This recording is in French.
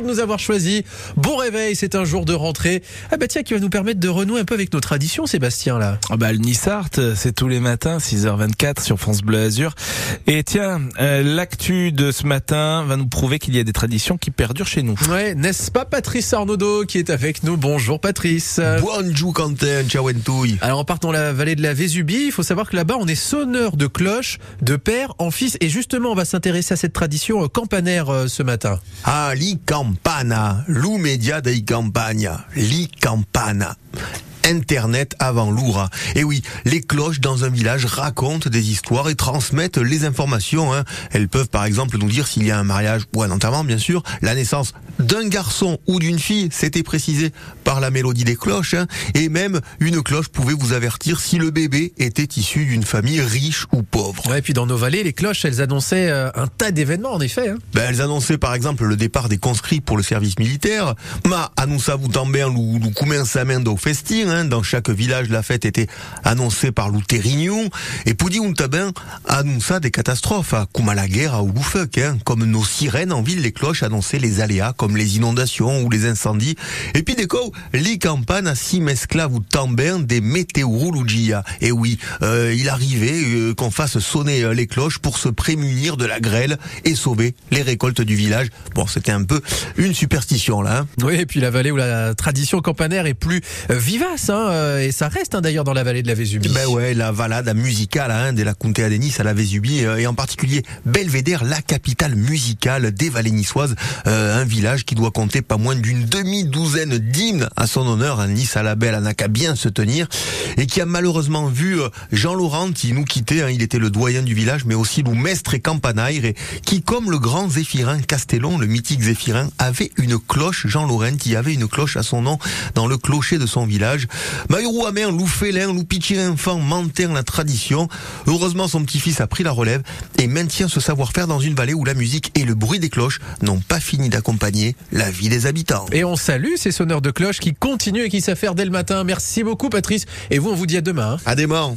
de nous avoir choisi. Bon réveil, c'est un jour de rentrée. Ah bah tiens, qui va nous permettre de renouer un peu avec nos traditions, Sébastien, là? Ah bah, le Nissart, c'est tous les matins, 6h24 sur France Bleu Azur. Et tiens, euh, l'actu de ce matin va nous prouver qu'il y a des traditions qui perdurent chez nous. Ouais, n'est-ce pas Patrice Arnaudot qui est avec nous? Bonjour Patrice. Bonjour Quentin, ciao Entouille. Alors en partant la vallée de la Vésubie, il faut savoir que là-bas on est sonneur de cloches, de père en fils. Et justement, on va s'intéresser à cette tradition euh, campanaire euh, ce matin. Ah, li campana, lu media dei campagna, li campana. Internet avant l'oura. Et oui, les cloches dans un village racontent des histoires et transmettent les informations. hein. Elles peuvent par exemple nous dire s'il y a un mariage ou un enterrement, bien sûr, la naissance d'un garçon ou d'une fille, c'était précisé par la mélodie des cloches. hein. Et même une cloche pouvait vous avertir si le bébé était issu d'une famille riche ou pauvre. Ouais, et puis dans nos vallées, les cloches, elles annonçaient euh, un tas d'événements, en effet. hein. Ben, elles annonçaient par exemple le départ des conscrits pour le service militaire. Ma annonça vous tomber lou lou coumer sa main d'au festin. Hein. Dans chaque village, la fête était annoncée par lou Terrignon. Et Poudi Untabin annonça des catastrophes, à comme à. Hein. Comme nos sirènes en ville, les cloches annonçaient les aléas comme les inondations ou les incendies. Et puis des co, les campagnes à si mescla vous tambin des météorologies. Et oui, euh, il arrivait euh, qu'on fasse sonner euh, les cloches pour se prémunir de la grêle et sauver les récoltes du village. Bon, c'était un peu une superstition là. hein. Oui, et puis la vallée où la tradition campanaire est plus euh, hein, euh, et ça reste hein, d'ailleurs dans la vallée de la Vésubie. Ben ouais, la valade musicale hein, de la Contea de Nice à la Vésubie euh, et en particulier Belvédère, la capitale musicale des vallées niçoises, euh, un village qui doit compter pas moins d'une demi-douzaine d'hymnes à son honneur. hein. Nice à la belle, n'a qu'à bien se tenir et qui a malheureusement vu euh, Jean Laurent qui nous quittait. il était le doyen du village, mais aussi le mestre et campanaire et qui, comme le grand Zéphirin Castellon, le mythique Zéphirin, avait une cloche. Jean Laurent qui avait une cloche à son nom dans le clocher de son village. Maïrou Amer, Lou Félin, enfant la tradition. Heureusement, son petit-fils a pris la relève et maintient ce savoir-faire dans une vallée où la musique et le bruit des cloches n'ont pas fini d'accompagner la vie des habitants. Et on salue ces sonneurs de cloches qui continuent et qui faire dès le matin. Merci beaucoup Patrice. Et vous, on vous dit à demain. hein. À morts.